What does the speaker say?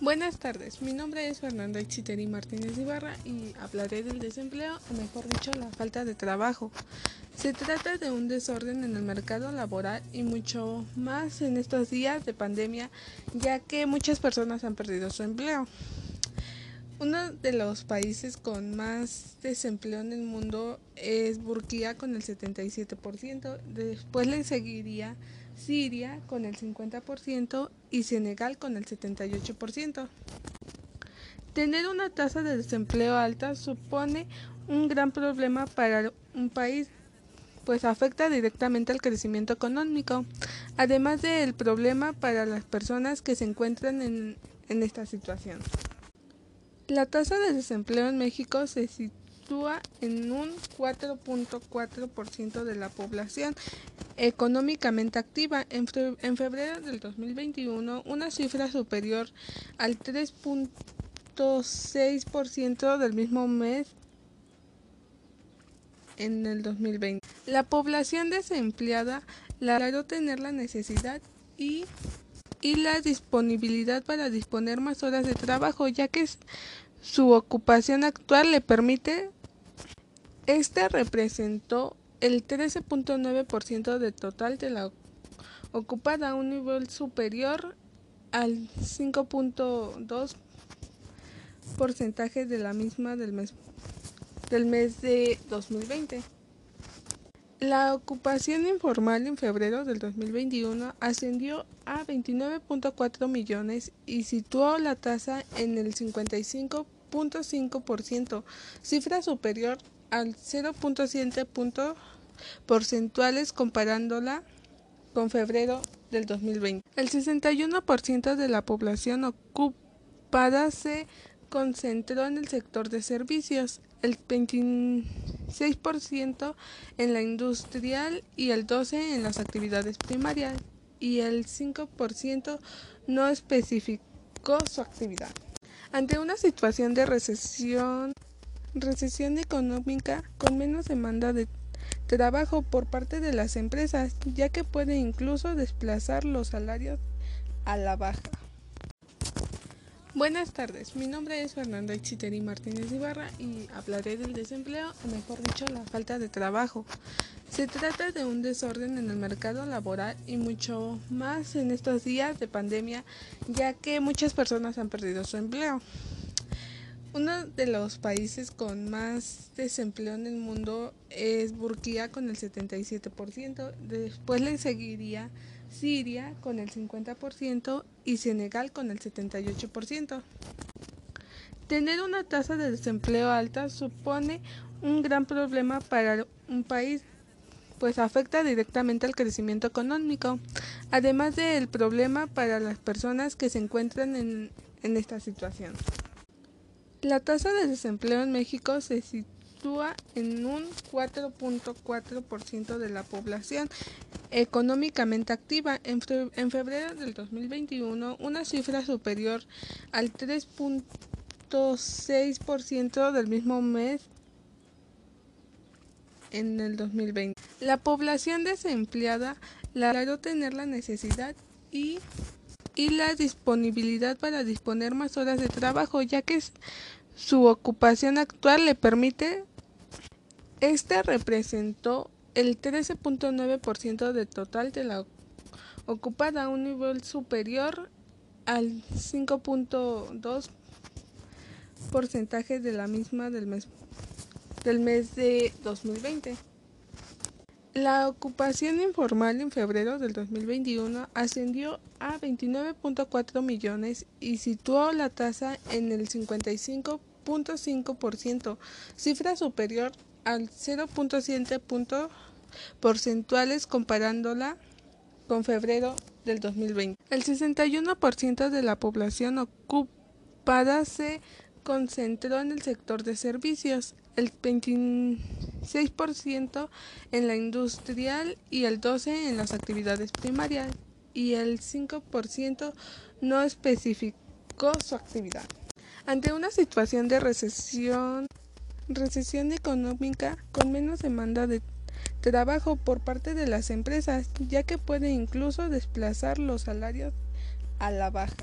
Buenas tardes, mi nombre es Fernanda Chiteri Martínez Ibarra y hablaré del desempleo, o mejor dicho, la falta de trabajo. Se trata de un desorden en el mercado laboral y mucho más en estos días de pandemia, ya que muchas personas han perdido su empleo. Uno de los países con más desempleo en el mundo es Burkina con el 77%, después le seguiría Siria con el 50% y Senegal con el 78%. Tener una tasa de desempleo alta supone un gran problema para un país, pues afecta directamente al crecimiento económico, además del problema para las personas que se encuentran en, en esta situación. La tasa de desempleo en México se sitúa en un 4.4% de la población económicamente activa. En, febrero del 2021, una cifra superior al 3.6% del mismo mes en el 2020. La población desempleada logró tener la necesidad y y la disponibilidad para disponer más horas de trabajo, ya que su ocupación actual le permite. Este representó el 13.9% del total de la ocupada, un nivel superior al 5.2 porcentaje de la misma del mes del mes de 2020. La ocupación informal en febrero del 2021 ascendió a 29.4 millones y situó la tasa en el 55.5%, cifra superior al 0.7 puntos porcentuales comparándola con febrero del 2020. El 61% de la población ocupada se concentró en el sector de servicios, el 26% en la industrial y el 12% en las actividades primarias y el 5% no especificó su actividad. Ante una situación de recesión, recesión económica con menos demanda de trabajo por parte de las empresas, ya que puede incluso desplazar los salarios a la baja. Buenas tardes, mi nombre es Fernanda Chiteri Martínez Ibarra y hablaré del desempleo, o mejor dicho, la falta de trabajo. Se trata de un desorden en el mercado laboral y mucho más en estos días de pandemia, ya que muchas personas han perdido su empleo. Uno de los países con más desempleo en el mundo es Burkina con el 77%, después le seguiría Siria con el 50% y Senegal con el 78%. Tener una tasa de desempleo alta supone un gran problema para un país, pues afecta directamente al crecimiento económico, además del problema para las personas que se encuentran en, en esta situación. La tasa de desempleo en México se sitúa en un 4.4% de la población económicamente activa. En, febrero del 2021, una cifra superior al 3.6% del mismo mes en el 2020. La población desempleada logró tener la necesidad y, y la disponibilidad para disponer más horas de trabajo, ya que su ocupación actual le permite. Este representó el 13.9% del total de la ocupada, un nivel superior al 5.2 porcentaje de la misma del mes del mes de 2020. La ocupación informal en febrero del 2021 ascendió a 29.4 millones y situó la tasa en el 55.5%, cifra superior al 0.7 puntos porcentuales comparándola con febrero del 2020. El 61% de la población ocupada se concentró en el sector de servicios, el 26% en la industrial y el 12% en las actividades primarias y el 5% no especificó su actividad. Ante una situación de recesión, recesión económica con menos demanda de trabajo por parte de las empresas, ya que puede incluso desplazar los salarios a la baja.